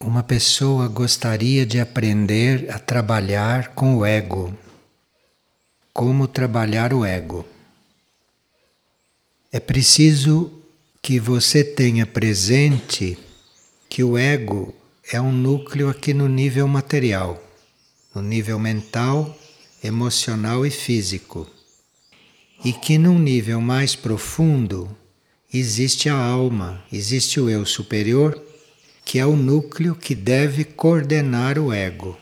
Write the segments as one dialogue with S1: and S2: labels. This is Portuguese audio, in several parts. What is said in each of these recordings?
S1: Uma pessoa gostaria de aprender a trabalhar com o ego. Como trabalhar o ego? É preciso que você tenha presente que o ego é um núcleo aqui no nível material, no nível mental, emocional e físico. E que num nível mais profundo existe a alma, existe o eu superior que é o núcleo que deve coordenar o ego.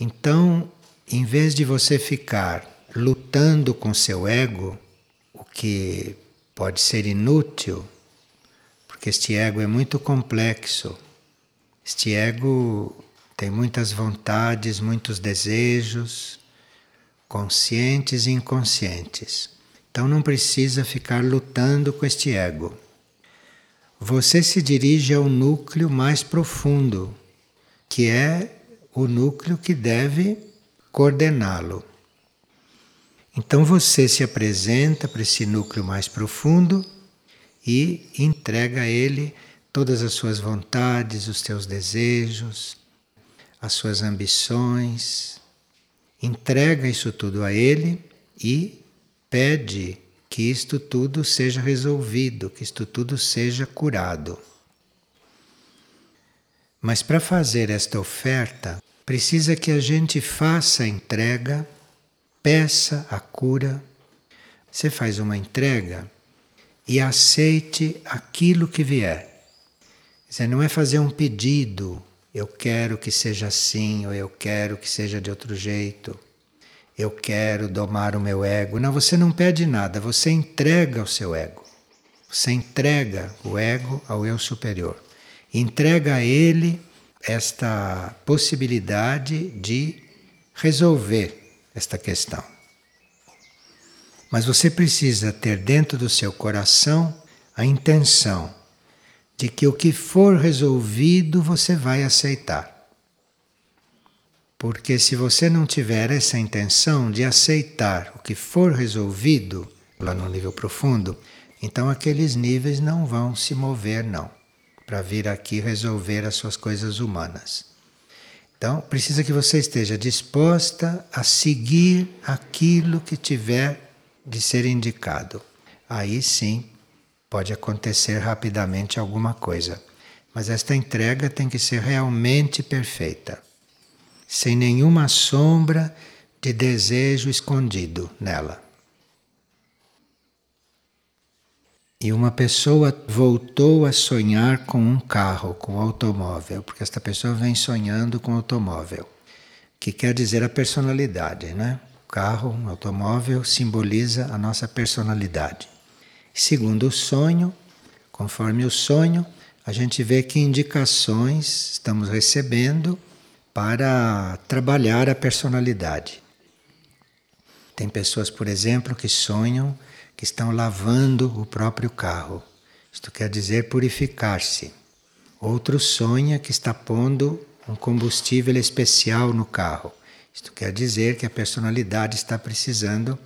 S1: Então, em vez de você ficar lutando com seu ego, o que pode ser inútil, porque este ego é muito complexo. Este ego tem muitas vontades, muitos desejos, conscientes e inconscientes. Então não precisa ficar lutando com este ego você se dirige ao núcleo mais profundo, que é o núcleo que deve coordená-lo. Então você se apresenta para esse núcleo mais profundo e entrega a ele todas as suas vontades, os seus desejos, as suas ambições. Entrega isso tudo a ele e pede que isto tudo seja resolvido, que isto tudo seja curado. Mas para fazer esta oferta, precisa que a gente faça a entrega, peça a cura. Você faz uma entrega e aceite aquilo que vier. Você não é fazer um pedido, eu quero que seja assim ou eu quero que seja de outro jeito eu quero domar o meu ego. Não, você não pede nada, você entrega o seu ego. Você entrega o ego ao eu superior. Entrega a ele esta possibilidade de resolver esta questão. Mas você precisa ter dentro do seu coração a intenção de que o que for resolvido você vai aceitar. Porque se você não tiver essa intenção de aceitar o que for resolvido lá no nível profundo, então aqueles níveis não vão se mover, não, para vir aqui resolver as suas coisas humanas. Então, precisa que você esteja disposta a seguir aquilo que tiver de ser indicado. Aí sim pode acontecer rapidamente alguma coisa. Mas esta entrega tem que ser realmente perfeita sem nenhuma sombra de desejo escondido nela. E uma pessoa voltou a sonhar com um carro, com um automóvel, porque esta pessoa vem sonhando com automóvel, que quer dizer a personalidade, né? O carro, um automóvel, simboliza a nossa personalidade. Segundo o sonho, conforme o sonho, a gente vê que indicações estamos recebendo para trabalhar a personalidade. Tem pessoas, por exemplo, que sonham que estão lavando o próprio carro. Isto quer dizer purificar-se. Outro sonha que está pondo um combustível especial no carro. Isto quer dizer que a personalidade está precisando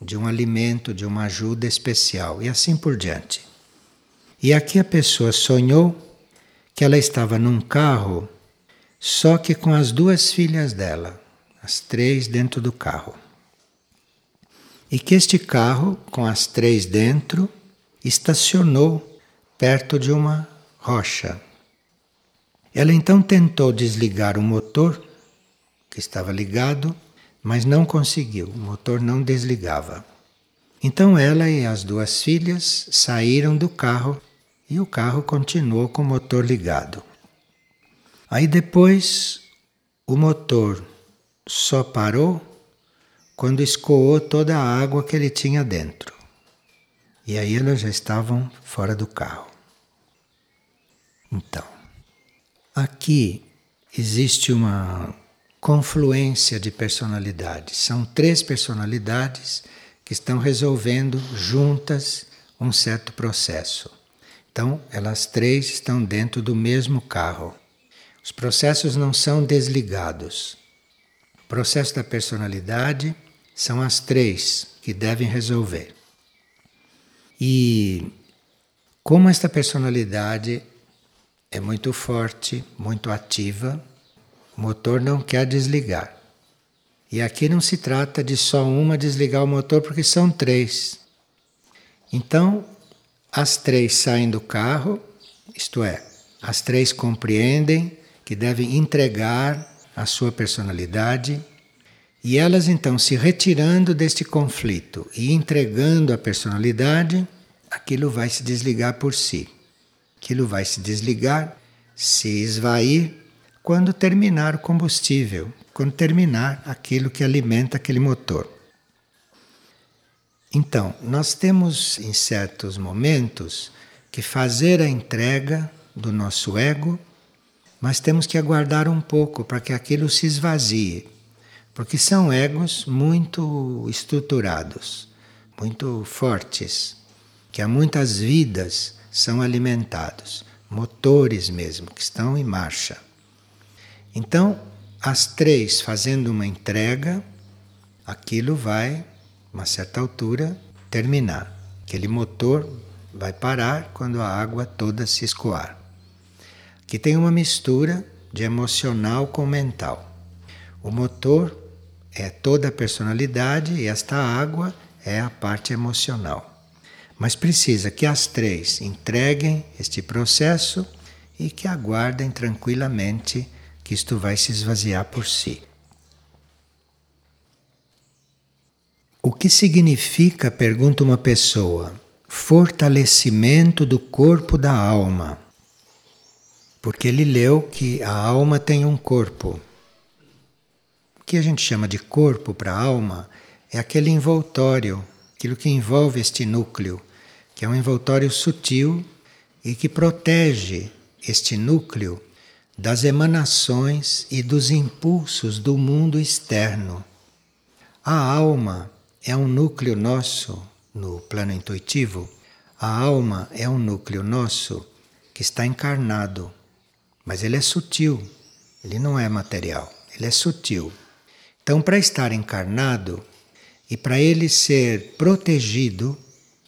S1: de um alimento, de uma ajuda especial e assim por diante. E aqui a pessoa sonhou que ela estava num carro só que com as duas filhas dela, as três dentro do carro. E que este carro, com as três dentro, estacionou perto de uma rocha. Ela então tentou desligar o motor, que estava ligado, mas não conseguiu, o motor não desligava. Então ela e as duas filhas saíram do carro e o carro continuou com o motor ligado. Aí depois o motor só parou quando escoou toda a água que ele tinha dentro. E aí elas já estavam fora do carro. Então, aqui existe uma confluência de personalidades. São três personalidades que estão resolvendo juntas um certo processo. Então, elas três estão dentro do mesmo carro. Os processos não são desligados. O processo da personalidade são as três que devem resolver. E como esta personalidade é muito forte, muito ativa, o motor não quer desligar. E aqui não se trata de só uma desligar o motor, porque são três. Então, as três saem do carro, isto é, as três compreendem que devem entregar a sua personalidade e elas então se retirando deste conflito e entregando a personalidade, aquilo vai se desligar por si. Aquilo vai se desligar, se esvair quando terminar o combustível, quando terminar aquilo que alimenta aquele motor. Então, nós temos em certos momentos que fazer a entrega do nosso ego mas temos que aguardar um pouco para que aquilo se esvazie, porque são egos muito estruturados, muito fortes, que há muitas vidas são alimentados, motores mesmo, que estão em marcha. Então, as três fazendo uma entrega, aquilo vai, uma certa altura, terminar. Aquele motor vai parar quando a água toda se escoar que tem uma mistura de emocional com mental. O motor é toda a personalidade e esta água é a parte emocional. Mas precisa que as três entreguem este processo e que aguardem tranquilamente que isto vai se esvaziar por si. O que significa, pergunta uma pessoa, fortalecimento do corpo da alma? Porque ele leu que a alma tem um corpo. O que a gente chama de corpo para a alma é aquele envoltório, aquilo que envolve este núcleo, que é um envoltório sutil e que protege este núcleo das emanações e dos impulsos do mundo externo. A alma é um núcleo nosso no plano intuitivo. A alma é um núcleo nosso que está encarnado mas ele é sutil, ele não é material, ele é sutil. Então, para estar encarnado e para ele ser protegido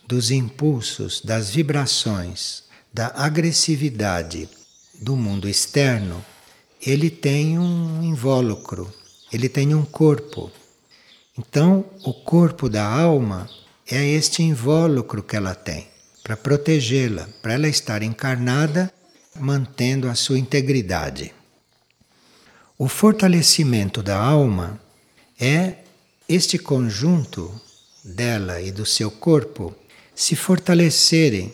S1: dos impulsos, das vibrações, da agressividade do mundo externo, ele tem um invólucro, ele tem um corpo. Então, o corpo da alma é este invólucro que ela tem para protegê-la, para ela estar encarnada mantendo a sua integridade. O fortalecimento da alma é este conjunto dela e do seu corpo se fortalecerem,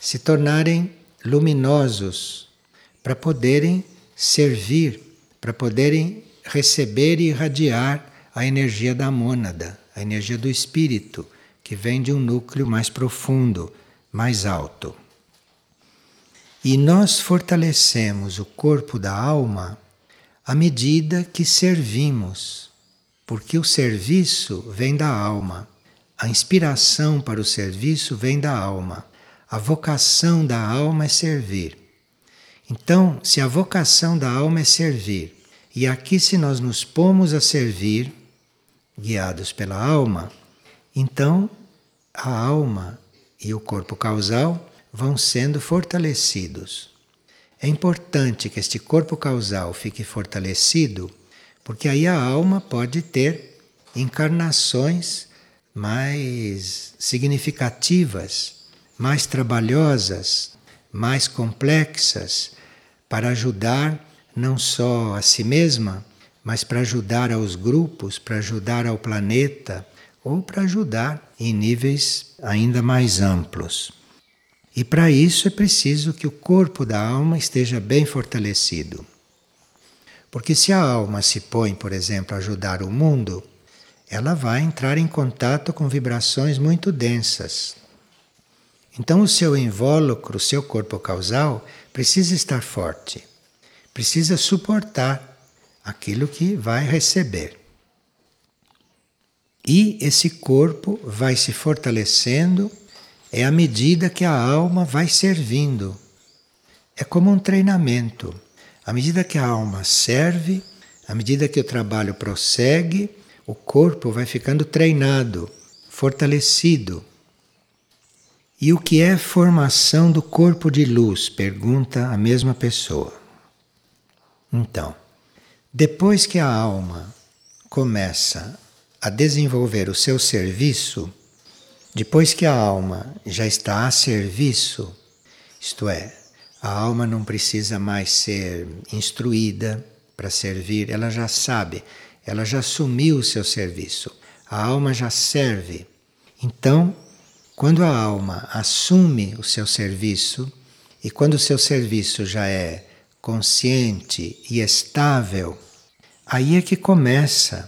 S1: se tornarem luminosos, para poderem servir, para poderem receber e irradiar a energia da mônada, a energia do espírito, que vem de um núcleo mais profundo, mais alto. E nós fortalecemos o corpo da alma à medida que servimos, porque o serviço vem da alma, a inspiração para o serviço vem da alma, a vocação da alma é servir. Então, se a vocação da alma é servir, e aqui se nós nos pomos a servir, guiados pela alma, então a alma e o corpo causal vão sendo fortalecidos. É importante que este corpo causal fique fortalecido, porque aí a alma pode ter encarnações mais significativas, mais trabalhosas, mais complexas, para ajudar não só a si mesma, mas para ajudar aos grupos, para ajudar ao planeta ou para ajudar em níveis ainda mais amplos. E para isso é preciso que o corpo da alma esteja bem fortalecido. Porque se a alma se põe, por exemplo, a ajudar o mundo, ela vai entrar em contato com vibrações muito densas. Então o seu invólucro, o seu corpo causal, precisa estar forte. Precisa suportar aquilo que vai receber. E esse corpo vai se fortalecendo é à medida que a alma vai servindo. É como um treinamento. À medida que a alma serve, à medida que o trabalho prossegue, o corpo vai ficando treinado, fortalecido. E o que é formação do corpo de luz? Pergunta a mesma pessoa. Então, depois que a alma começa a desenvolver o seu serviço, depois que a alma já está a serviço, isto é, a alma não precisa mais ser instruída para servir, ela já sabe, ela já assumiu o seu serviço, a alma já serve. Então, quando a alma assume o seu serviço, e quando o seu serviço já é consciente e estável, aí é que começa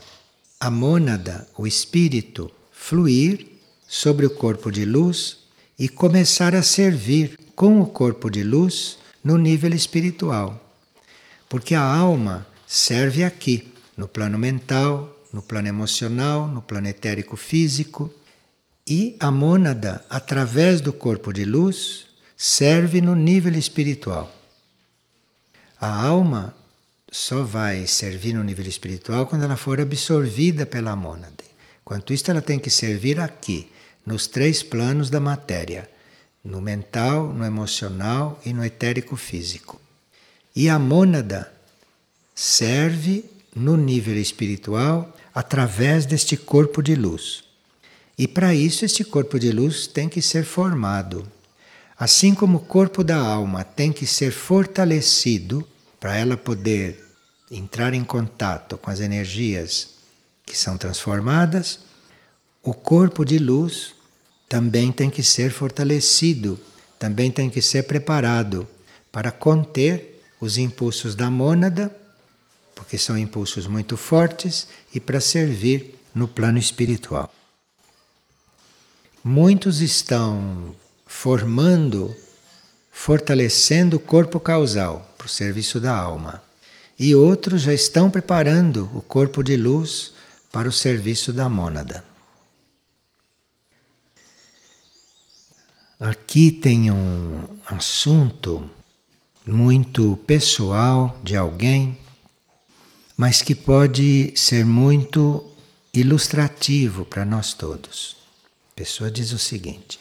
S1: a mônada, o espírito, fluir sobre o corpo de luz e começar a servir com o corpo de luz no nível espiritual. Porque a alma serve aqui, no plano mental, no plano emocional, no plano etérico físico, e a mônada, através do corpo de luz, serve no nível espiritual. A alma só vai servir no nível espiritual quando ela for absorvida pela mônada. Quanto isso, ela tem que servir aqui, nos três planos da matéria: no mental, no emocional e no etérico físico. E a mônada serve no nível espiritual através deste corpo de luz. E para isso, este corpo de luz tem que ser formado. Assim como o corpo da alma tem que ser fortalecido para ela poder entrar em contato com as energias que são transformadas, o corpo de luz também tem que ser fortalecido, também tem que ser preparado para conter os impulsos da mônada, porque são impulsos muito fortes, e para servir no plano espiritual. Muitos estão formando, fortalecendo o corpo causal para o serviço da alma, e outros já estão preparando o corpo de luz para o serviço da mônada. Aqui tem um assunto muito pessoal de alguém, mas que pode ser muito ilustrativo para nós todos. A pessoa diz o seguinte: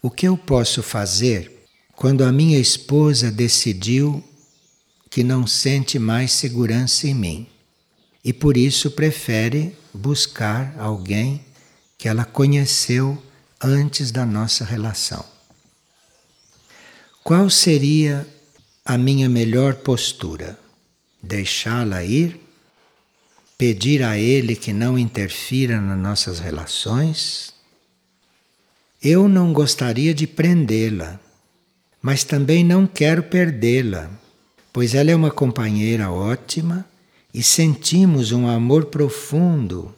S1: O que eu posso fazer quando a minha esposa decidiu que não sente mais segurança em mim e por isso prefere buscar alguém que ela conheceu antes da nossa relação. Qual seria a minha melhor postura? Deixá-la ir? Pedir a Ele que não interfira nas nossas relações? Eu não gostaria de prendê-la, mas também não quero perdê-la, pois ela é uma companheira ótima e sentimos um amor profundo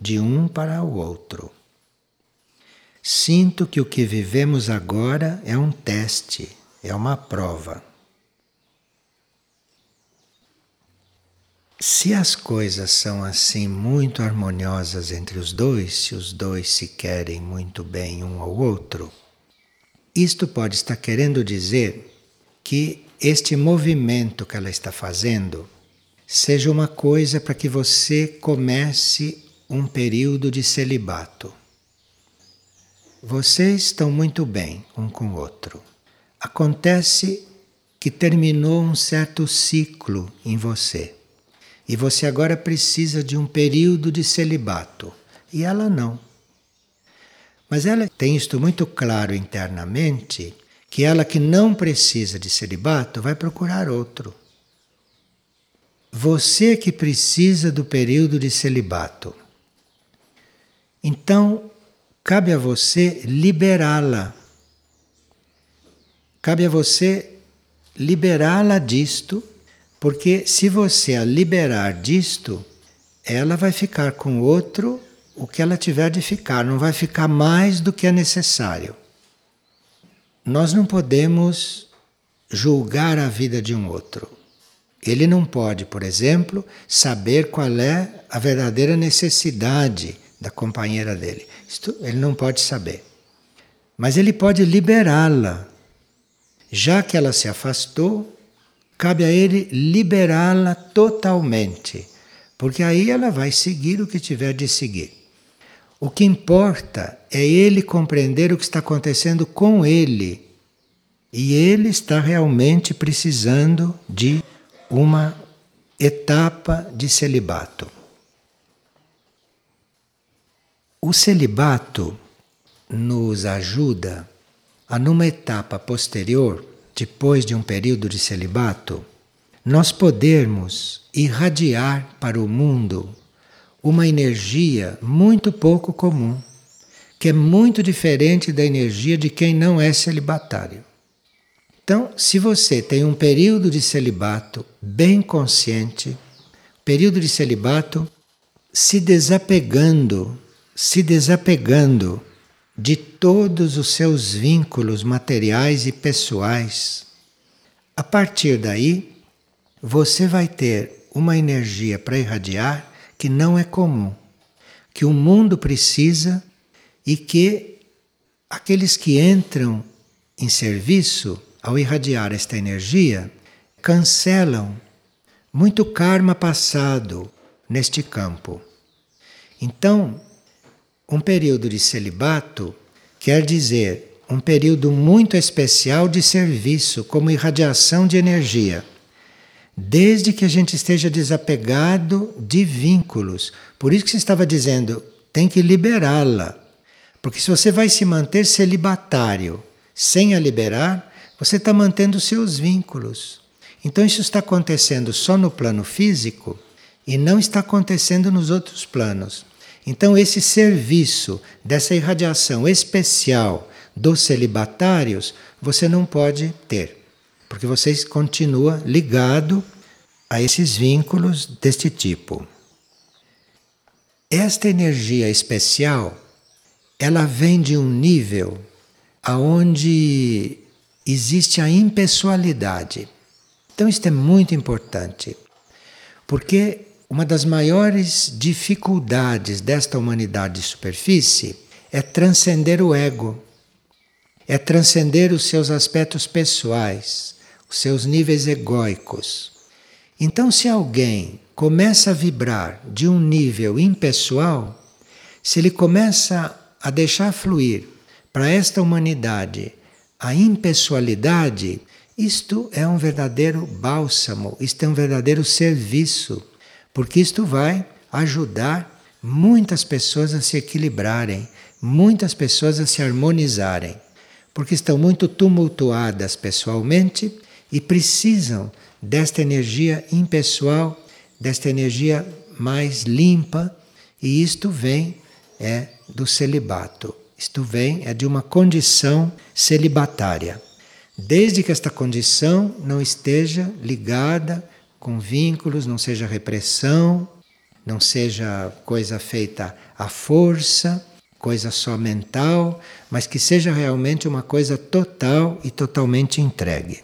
S1: de um para o outro. Sinto que o que vivemos agora é um teste, é uma prova. Se as coisas são assim muito harmoniosas entre os dois, se os dois se querem muito bem um ao outro, isto pode estar querendo dizer que este movimento que ela está fazendo seja uma coisa para que você comece um período de celibato. Vocês estão muito bem um com o outro. Acontece que terminou um certo ciclo em você. E você agora precisa de um período de celibato. E ela não. Mas ela tem isto muito claro internamente, que ela que não precisa de celibato vai procurar outro. Você que precisa do período de celibato. Então, cabe a você liberá-la. Cabe a você liberá-la disto, porque se você a liberar disto, ela vai ficar com outro o que ela tiver de ficar, não vai ficar mais do que é necessário. Nós não podemos julgar a vida de um outro. Ele não pode, por exemplo, saber qual é a verdadeira necessidade da companheira dele. Isto ele não pode saber. Mas ele pode liberá-la. Já que ela se afastou, cabe a ele liberá-la totalmente, porque aí ela vai seguir o que tiver de seguir. O que importa é ele compreender o que está acontecendo com ele. E ele está realmente precisando de uma etapa de celibato. O celibato nos ajuda a, numa etapa posterior, depois de um período de celibato, nós podermos irradiar para o mundo uma energia muito pouco comum, que é muito diferente da energia de quem não é celibatário. Então, se você tem um período de celibato bem consciente, período de celibato se desapegando, se desapegando de todos os seus vínculos materiais e pessoais. A partir daí, você vai ter uma energia para irradiar que não é comum, que o mundo precisa e que aqueles que entram em serviço ao irradiar esta energia cancelam muito karma passado neste campo. Então, um período de celibato quer dizer um período muito especial de serviço, como irradiação de energia desde que a gente esteja desapegado de vínculos. Por isso que você estava dizendo, tem que liberá-la. Porque se você vai se manter celibatário sem a liberar, você está mantendo seus vínculos. Então isso está acontecendo só no plano físico e não está acontecendo nos outros planos. Então esse serviço dessa irradiação especial dos celibatários você não pode ter porque você continua ligado a esses vínculos deste tipo. Esta energia especial, ela vem de um nível aonde existe a impessoalidade. Então isto é muito importante, porque uma das maiores dificuldades desta humanidade de superfície é transcender o ego, é transcender os seus aspectos pessoais, os seus níveis egóicos. Então, se alguém começa a vibrar de um nível impessoal, se ele começa a deixar fluir para esta humanidade a impessoalidade, isto é um verdadeiro bálsamo, isto é um verdadeiro serviço, porque isto vai ajudar muitas pessoas a se equilibrarem, muitas pessoas a se harmonizarem, porque estão muito tumultuadas pessoalmente e precisam desta energia impessoal, desta energia mais limpa, e isto vem é do celibato. Isto vem é de uma condição celibatária. Desde que esta condição não esteja ligada com vínculos, não seja repressão, não seja coisa feita à força, coisa só mental, mas que seja realmente uma coisa total e totalmente entregue.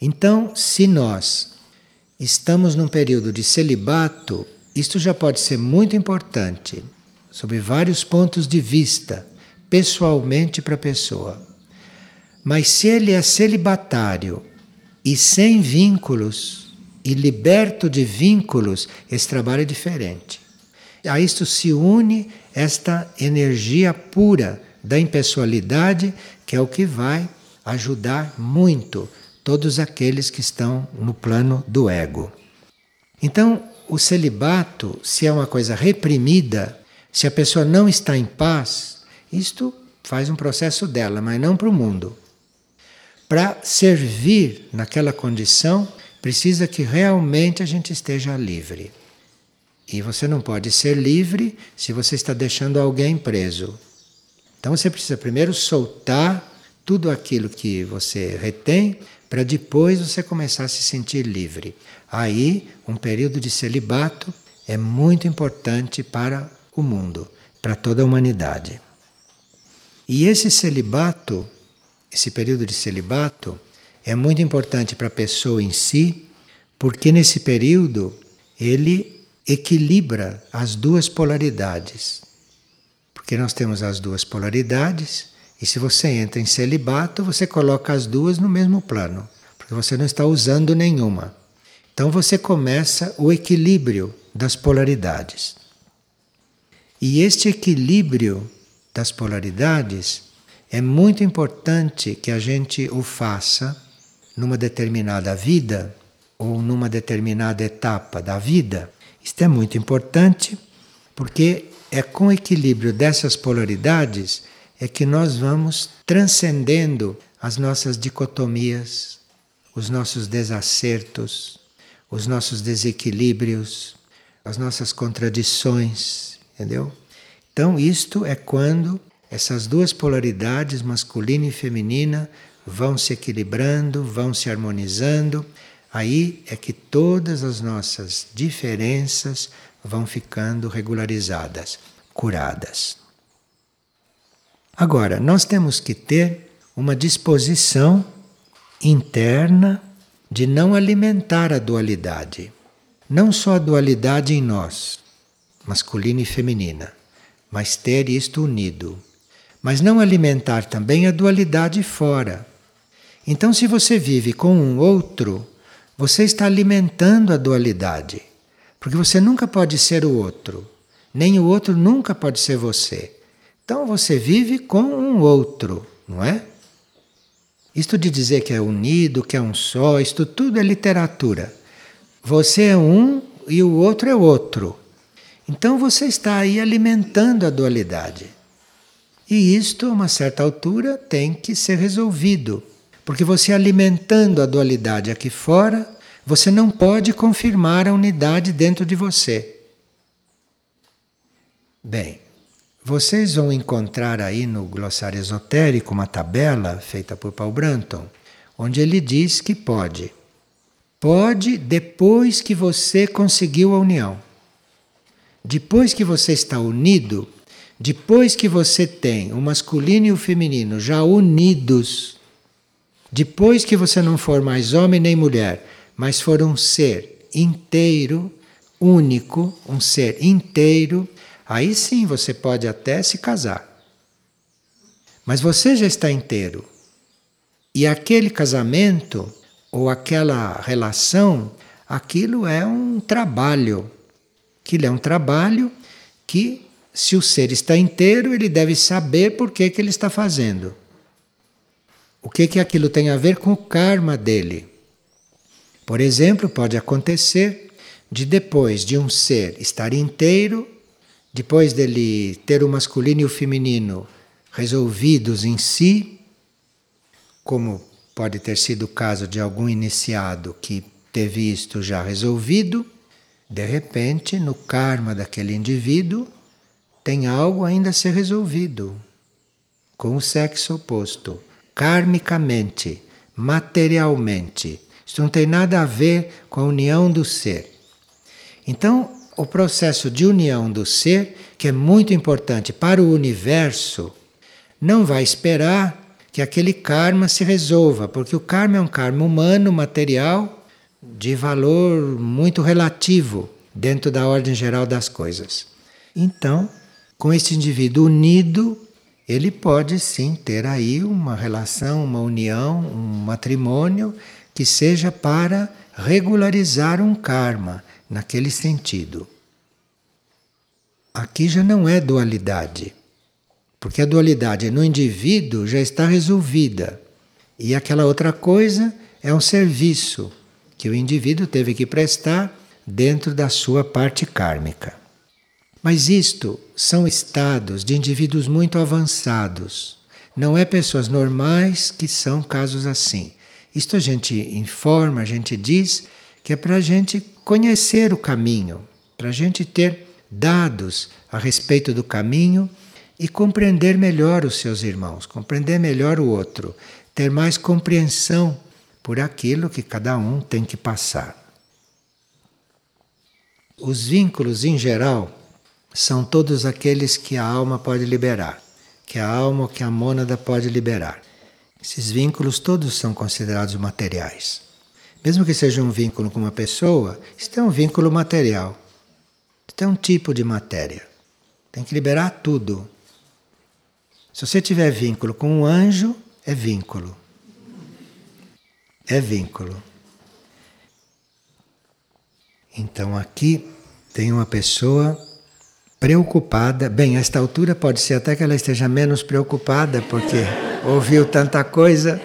S1: Então, se nós estamos num período de celibato, isto já pode ser muito importante, sob vários pontos de vista, pessoalmente para a pessoa. Mas se ele é celibatário e sem vínculos, e liberto de vínculos, esse trabalho é diferente. A isto se une esta energia pura da impessoalidade, que é o que vai ajudar muito todos aqueles que estão no plano do ego. Então, o celibato, se é uma coisa reprimida, se a pessoa não está em paz, isto faz um processo dela, mas não para o mundo. Para servir naquela condição, precisa que realmente a gente esteja livre. E você não pode ser livre se você está deixando alguém preso. Então você precisa primeiro soltar tudo aquilo que você retém para depois você começar a se sentir livre. Aí, um período de celibato é muito importante para o mundo, para toda a humanidade. E esse celibato, esse período de celibato, é muito importante para a pessoa em si, porque nesse período ele equilibra as duas polaridades. Porque nós temos as duas polaridades e se você entra em celibato, você coloca as duas no mesmo plano, porque você não está usando nenhuma. Então você começa o equilíbrio das polaridades. E este equilíbrio das polaridades é muito importante que a gente o faça numa determinada vida ou numa determinada etapa da vida. Isto é muito importante porque é com o equilíbrio dessas polaridades é que nós vamos transcendendo as nossas dicotomias, os nossos desacertos, os nossos desequilíbrios, as nossas contradições, entendeu? Então, isto é quando essas duas polaridades, masculina e feminina, vão se equilibrando, vão se harmonizando. Aí é que todas as nossas diferenças vão ficando regularizadas, curadas. Agora, nós temos que ter uma disposição interna de não alimentar a dualidade. Não só a dualidade em nós, masculina e feminina, mas ter isto unido. Mas não alimentar também a dualidade fora. Então, se você vive com um outro, você está alimentando a dualidade. Porque você nunca pode ser o outro, nem o outro nunca pode ser você. Então você vive com um outro, não é? Isto de dizer que é unido, que é um só, isto tudo é literatura. Você é um e o outro é outro. Então você está aí alimentando a dualidade. E isto, a uma certa altura, tem que ser resolvido. Porque você alimentando a dualidade aqui fora, você não pode confirmar a unidade dentro de você. Bem, vocês vão encontrar aí no glossário esotérico uma tabela feita por Paul Branton, onde ele diz que pode. Pode depois que você conseguiu a união. Depois que você está unido, depois que você tem o masculino e o feminino já unidos, depois que você não for mais homem nem mulher, mas for um ser inteiro, único, um ser inteiro, aí sim você pode até se casar. Mas você já está inteiro. E aquele casamento ou aquela relação, aquilo é um trabalho. Aquilo é um trabalho que, se o ser está inteiro, ele deve saber por que, que ele está fazendo. O que, que aquilo tem a ver com o karma dele. Por exemplo, pode acontecer de depois de um ser estar inteiro, depois dele ter o masculino e o feminino resolvidos em si, como pode ter sido o caso de algum iniciado que teve isto já resolvido, de repente, no karma daquele indivíduo, tem algo ainda a ser resolvido com o sexo oposto, karmicamente, materialmente. Isso não tem nada a ver com a união do ser. Então, o processo de união do ser, que é muito importante para o universo, não vai esperar que aquele karma se resolva, porque o karma é um karma humano, material, de valor muito relativo dentro da ordem geral das coisas. Então, com esse indivíduo unido, ele pode sim ter aí uma relação, uma união, um matrimônio que seja para regularizar um karma naquele sentido. Aqui já não é dualidade, porque a dualidade no indivíduo já está resolvida e aquela outra coisa é um serviço que o indivíduo teve que prestar dentro da sua parte kármica. Mas isto são estados de indivíduos muito avançados. Não é pessoas normais que são casos assim. Isto a gente informa, a gente diz que é para a gente conhecer o caminho, para a gente ter dados a respeito do caminho e compreender melhor os seus irmãos, compreender melhor o outro, ter mais compreensão por aquilo que cada um tem que passar. Os vínculos em geral são todos aqueles que a alma pode liberar, que a alma ou que a mônada pode liberar. Esses vínculos todos são considerados materiais. Mesmo que seja um vínculo com uma pessoa, isso é um vínculo material. Isso é um tipo de matéria. Tem que liberar tudo. Se você tiver vínculo com um anjo, é vínculo. É vínculo. Então aqui tem uma pessoa preocupada. Bem, a esta altura pode ser até que ela esteja menos preocupada, porque ouviu tanta coisa.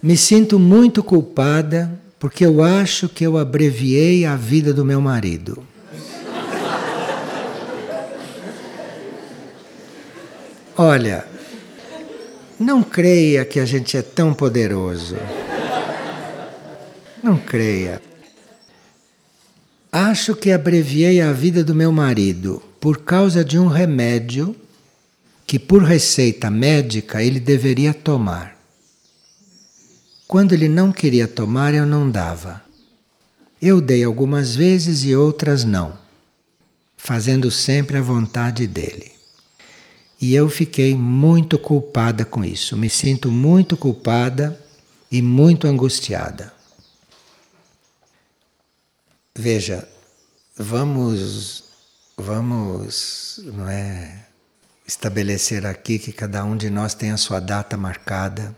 S1: Me sinto muito culpada porque eu acho que eu abreviei a vida do meu marido. Olha, não creia que a gente é tão poderoso. Não creia. Acho que abreviei a vida do meu marido por causa de um remédio que, por receita médica, ele deveria tomar. Quando ele não queria tomar, eu não dava. Eu dei algumas vezes e outras não, fazendo sempre a vontade dele. E eu fiquei muito culpada com isso, me sinto muito culpada e muito angustiada. Veja, vamos vamos, não é, estabelecer aqui que cada um de nós tem a sua data marcada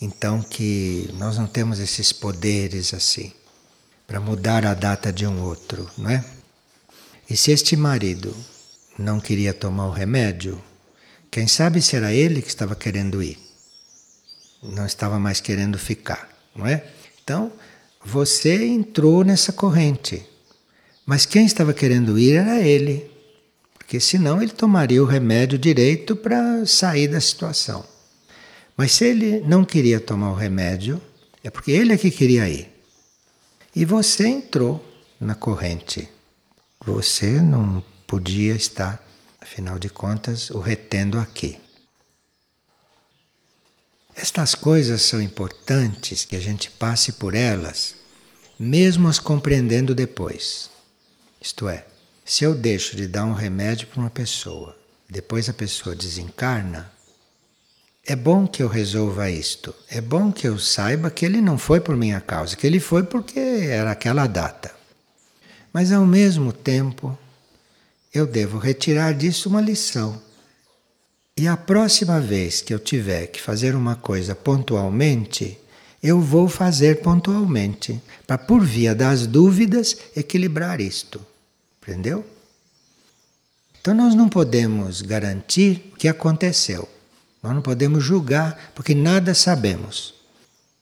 S1: então que nós não temos esses poderes assim para mudar a data de um outro, não é? E se este marido não queria tomar o remédio, quem sabe se era ele que estava querendo ir, não estava mais querendo ficar, não é? Então você entrou nessa corrente, mas quem estava querendo ir era ele, porque senão ele tomaria o remédio direito para sair da situação. Mas se ele não queria tomar o remédio, é porque ele é que queria ir. E você entrou na corrente. Você não podia estar, afinal de contas, o retendo aqui. Estas coisas são importantes que a gente passe por elas, mesmo as compreendendo depois. Isto é, se eu deixo de dar um remédio para uma pessoa, depois a pessoa desencarna, é bom que eu resolva isto. É bom que eu saiba que ele não foi por minha causa, que ele foi porque era aquela data. Mas ao mesmo tempo, eu devo retirar disso uma lição. E a próxima vez que eu tiver que fazer uma coisa pontualmente, eu vou fazer pontualmente, para por via das dúvidas equilibrar isto. Entendeu? Então nós não podemos garantir o que aconteceu. Nós não podemos julgar porque nada sabemos.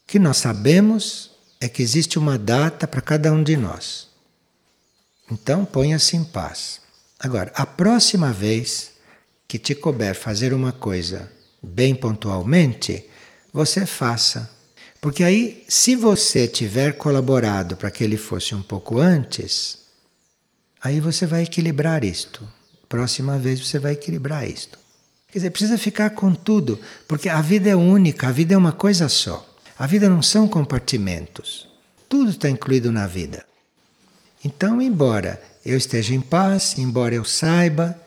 S1: O que nós sabemos é que existe uma data para cada um de nós. Então ponha-se em paz. Agora, a próxima vez que te couber fazer uma coisa bem pontualmente, você faça. Porque aí, se você tiver colaborado para que ele fosse um pouco antes, aí você vai equilibrar isto. Próxima vez você vai equilibrar isto. Quer dizer, precisa ficar com tudo, porque a vida é única, a vida é uma coisa só. A vida não são compartimentos. Tudo está incluído na vida. Então, embora eu esteja em paz, embora eu saiba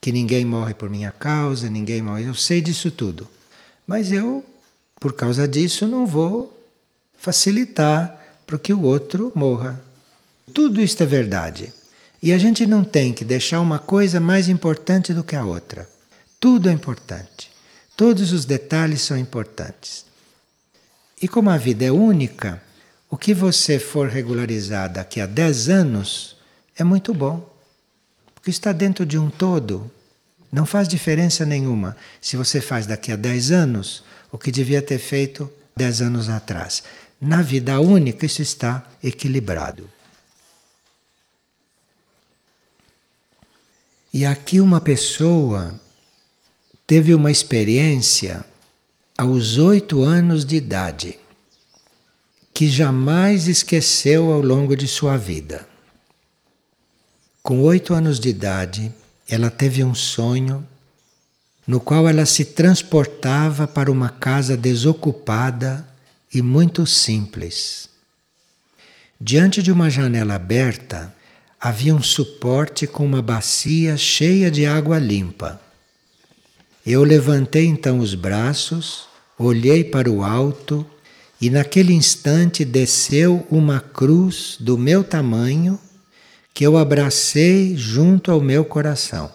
S1: que ninguém morre por minha causa, ninguém morre, eu sei disso tudo. Mas eu, por causa disso, não vou facilitar para que o outro morra. Tudo isto é verdade. E a gente não tem que deixar uma coisa mais importante do que a outra. Tudo é importante. Todos os detalhes são importantes. E como a vida é única, o que você for regularizar daqui a 10 anos é muito bom. Porque está dentro de um todo. Não faz diferença nenhuma se você faz daqui a 10 anos o que devia ter feito 10 anos atrás. Na vida única, isso está equilibrado. E aqui uma pessoa teve uma experiência aos oito anos de idade que jamais esqueceu ao longo de sua vida. Com oito anos de idade, ela teve um sonho no qual ela se transportava para uma casa desocupada e muito simples. Diante de uma janela aberta havia um suporte com uma bacia cheia de água limpa. Eu levantei então os braços, olhei para o alto e naquele instante desceu uma cruz do meu tamanho que eu abracei junto ao meu coração.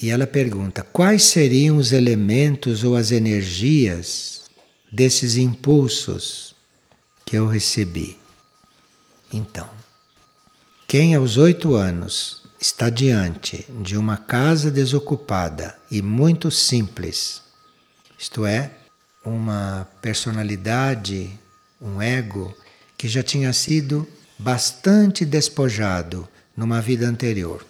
S1: E ela pergunta: quais seriam os elementos ou as energias desses impulsos que eu recebi? Então, Quem aos oito anos está diante de uma casa desocupada e muito simples, isto é, uma personalidade, um ego que já tinha sido bastante despojado numa vida anterior.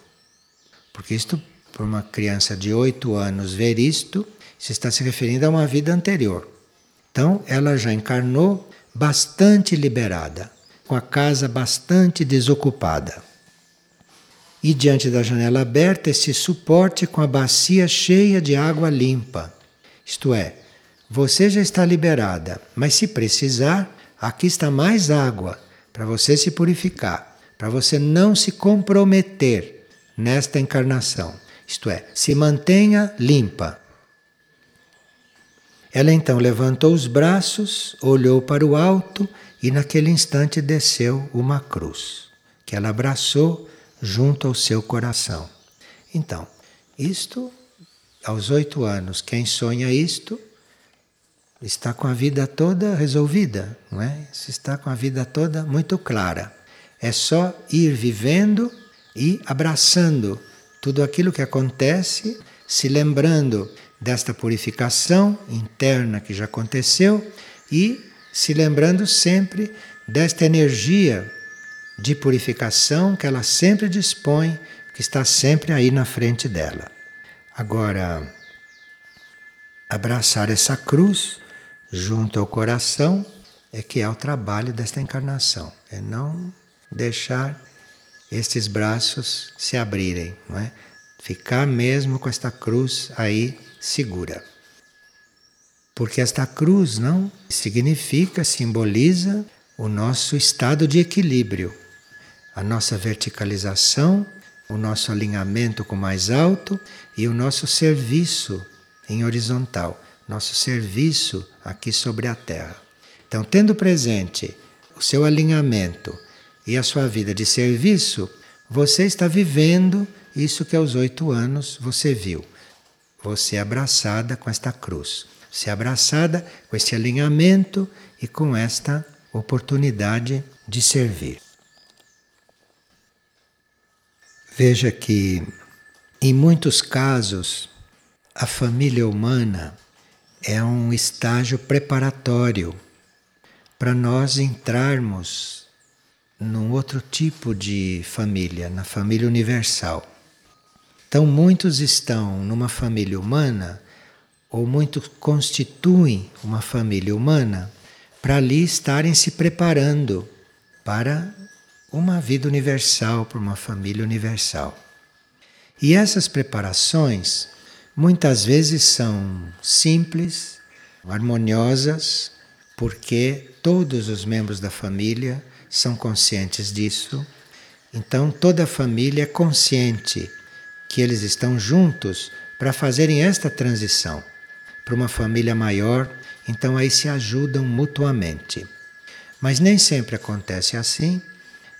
S1: Porque isto, para uma criança de oito anos ver isto, se está se referindo a uma vida anterior. Então, ela já encarnou bastante liberada, com a casa bastante desocupada. E diante da janela aberta, esse suporte com a bacia cheia de água limpa. Isto é, você já está liberada, mas se precisar, aqui está mais água para você se purificar, para você não se comprometer nesta encarnação. Isto é, se mantenha limpa. Ela então levantou os braços, olhou para o alto e naquele instante desceu uma cruz, que ela abraçou junto ao seu coração. Então, isto, aos oito anos, quem sonha isto, está com a vida toda resolvida, não é? Está com a vida toda muito clara. É só ir vivendo e abraçando tudo aquilo que acontece, se lembrando desta purificação interna que já aconteceu e se lembrando sempre desta energia de purificação que ela sempre dispõe, que está sempre aí na frente dela. Agora, abraçar essa cruz junto ao coração é que é o trabalho desta encarnação, é não deixar estes braços se abrirem, não é? Ficar mesmo com esta cruz aí segura. Porque esta cruz não significa, simboliza o nosso estado de equilíbrio, a nossa verticalização, o nosso alinhamento com o mais alto e o nosso serviço em horizontal, nosso serviço aqui sobre a Terra. Então, tendo presente o seu alinhamento e a sua vida de serviço, você está vivendo isso que aos oito anos você viu você é abraçada com esta cruz, você é abraçada com este alinhamento e com esta oportunidade de servir. Veja que, em muitos casos, a família humana é um estágio preparatório para nós entrarmos num outro tipo de família, na família universal. Então, muitos estão numa família humana, ou muitos constituem uma família humana, para ali estarem se preparando para uma vida universal, para uma família universal. E essas preparações muitas vezes são simples, harmoniosas, porque todos os membros da família são conscientes disso. Então toda a família é consciente que eles estão juntos para fazerem esta transição para uma família maior, então aí se ajudam mutuamente. Mas nem sempre acontece assim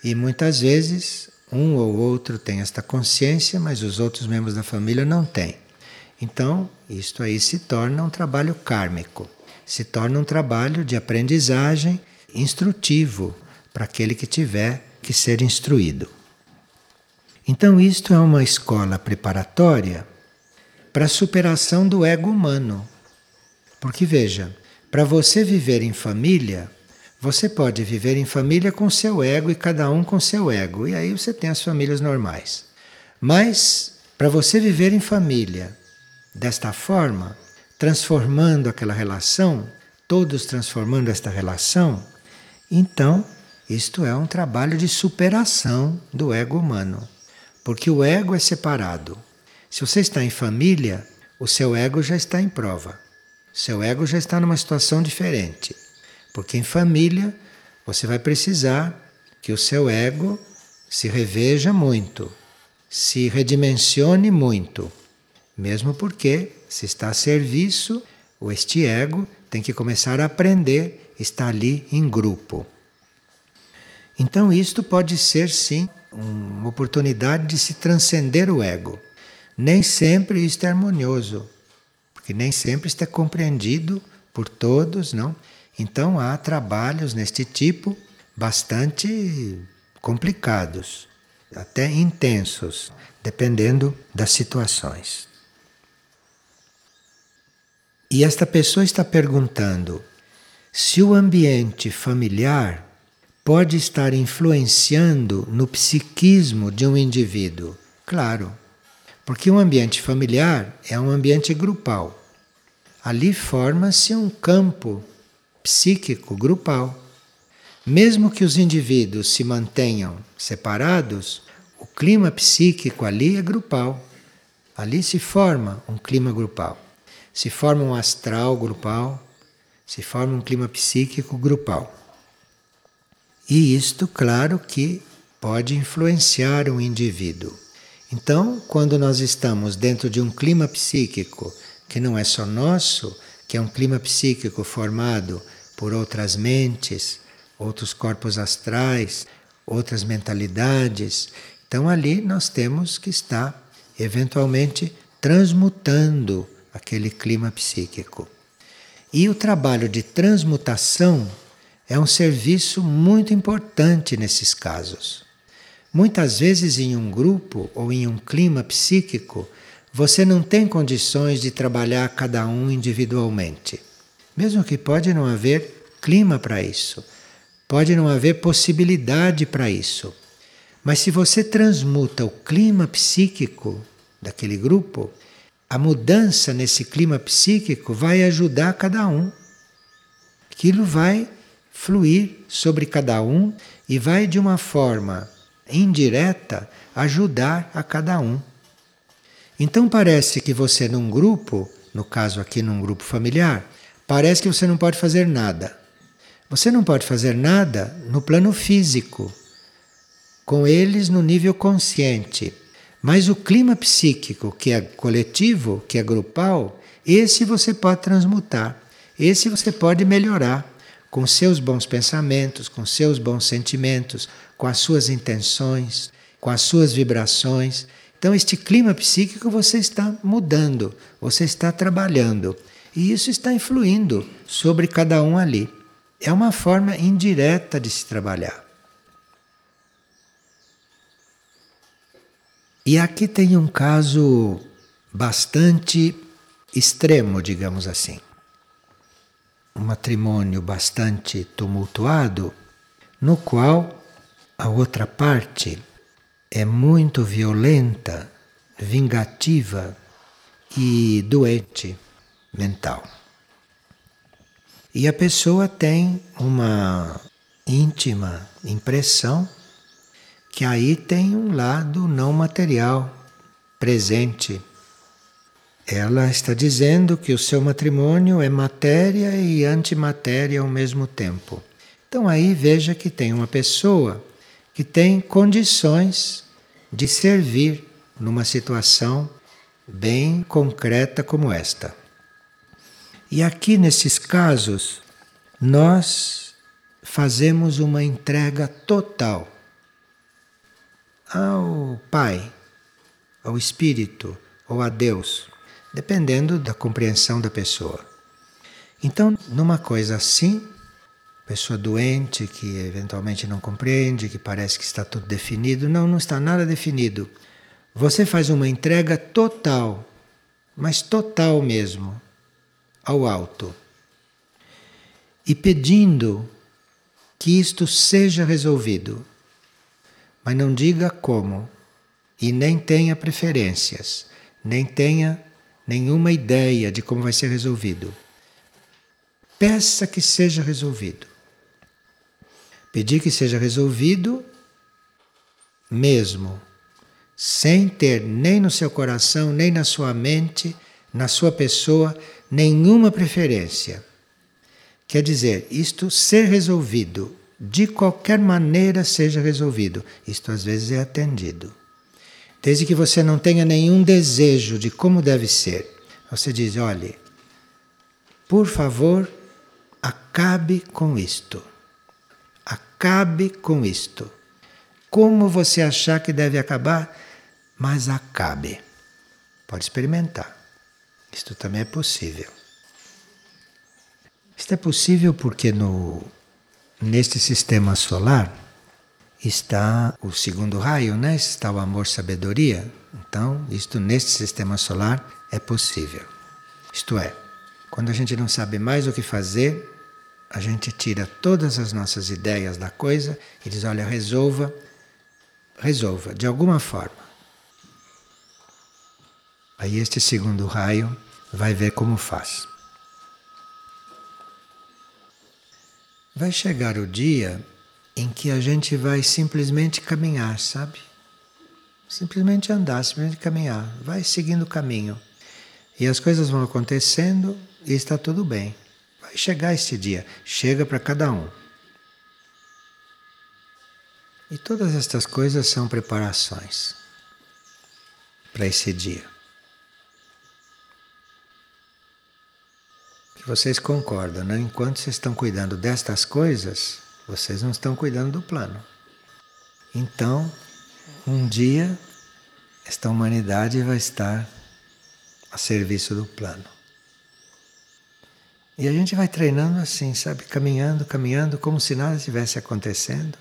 S1: e muitas vezes um ou outro tem esta consciência, mas os outros membros da família não têm. Então, isto aí se torna um trabalho kármico, se torna um trabalho de aprendizagem instrutivo para aquele que tiver que ser instruído. Então, isto é uma escola preparatória para a superação do ego humano. Porque veja, para você viver em família, você pode viver em família com seu ego e cada um com seu ego, e aí você tem as famílias normais. Mas para você viver em família desta forma, transformando aquela relação, todos transformando esta relação, então isto é um trabalho de superação do ego humano. Porque o ego é separado. Se você está em família, o seu ego já está em prova. Seu ego já está numa situação diferente. Porque em família, você vai precisar que o seu ego se reveja muito, se redimensione muito. Mesmo porque, se está a serviço, o este ego tem que começar a aprender, está ali em grupo. Então, isto pode ser sim uma oportunidade de se transcender o ego. Nem sempre isto é harmonioso, porque nem sempre isto é compreendido por todos, não? Então há trabalhos neste tipo bastante complicados. até intensos, dependendo das situações. E esta pessoa está perguntando se o ambiente familiar pode estar influenciando no psiquismo de um indivíduo. Claro, porque um ambiente familiar é um ambiente grupal. Ali forma-se um campo psíquico grupal. Mesmo que os indivíduos se mantenham separados, o clima psíquico ali é grupal. Ali se forma um clima grupal. Se forma um astral grupal, se forma um clima psíquico grupal. E isto, claro, que pode influenciar um indivíduo. Então, quando nós estamos dentro de um clima psíquico que não é só nosso, que é um clima psíquico formado por outras mentes, outros corpos astrais, outras mentalidades. Então ali nós temos que estar eventualmente transmutando aquele clima psíquico. E o trabalho de transmutação é um serviço muito importante nesses casos. Muitas vezes, em um grupo ou em um clima psíquico, você não tem condições de trabalhar cada um individualmente. Mesmo que pode não haver clima para isso, pode não haver possibilidade para isso. Mas se você transmuta o clima psíquico daquele grupo, a mudança nesse clima psíquico vai ajudar cada um. Aquilo vai fluir sobre cada um e vai de uma forma indireta ajudar a cada um. Então parece que você num grupo, no caso aqui num grupo familiar, parece que você não pode fazer nada. Você não pode fazer nada no plano físico, com eles no nível consciente. Mas o clima psíquico, que é coletivo, que é grupal, esse você pode transmutar, esse você pode melhorar com seus bons pensamentos, com seus bons sentimentos, com as suas intenções, com as suas vibrações. Então, este clima psíquico você está mudando, você está trabalhando. E isso está influindo sobre cada um ali. É uma forma indireta de se trabalhar. E aqui tem um caso bastante extremo, digamos assim. Um matrimônio bastante tumultuado, no qual a outra parte é muito violenta, vingativa e doente mental. E a pessoa tem uma íntima impressão que aí tem um lado não material presente. Ela está dizendo que o seu matrimônio é matéria e antimatéria ao mesmo tempo. Então aí veja que tem uma pessoa que tem condições de servir numa situação bem concreta como esta. E aqui nesses casos, nós fazemos uma entrega total ao Pai, ao Espírito ou a Deus, dependendo da compreensão da pessoa. Então, numa coisa assim, pessoa doente que eventualmente não compreende, que parece que está tudo definido. Não, não está nada definido. Você faz uma entrega total, mas total mesmo, ao alto. E pedindo que isto seja resolvido. Mas não diga como, e nem tenha preferências, nem tenha nenhuma ideia de como vai ser resolvido. Peça que seja resolvido. Pedir que seja resolvido mesmo, sem ter nem no seu coração, nem na sua mente, na sua pessoa, nenhuma preferência. Quer dizer, isto ser resolvido, de qualquer maneira seja resolvido, isto às vezes é atendido. Desde que você não tenha nenhum desejo de como deve ser, você diz: olhe, por favor, acabe com isto. Acabe com isto. Como você achar que deve acabar, mas acabe. Pode experimentar. Isto também é possível. Isto é possível porque no, neste sistema solar está o segundo raio, né? Está o amor-sabedoria. Então, isto neste sistema solar é possível. Isto é, quando a gente não sabe mais o que fazer, a gente tira todas as nossas ideias da coisa e diz: olha, resolva, resolva, de alguma forma. Aí este segundo raio vai ver como faz. Vai chegar o dia em que a gente vai simplesmente caminhar, sabe? Simplesmente andar, simplesmente caminhar, vai seguindo o caminho. E as coisas vão acontecendo e está tudo bem. Vai chegar esse dia, chega para cada um. E todas estas coisas são preparações para esse dia. Vocês concordam, né? Enquanto vocês estão cuidando destas coisas, vocês não estão cuidando do plano. Então, um dia, esta humanidade vai estar a serviço do plano. E a gente vai treinando assim, sabe? Caminhando, caminhando, como se nada estivesse acontecendo.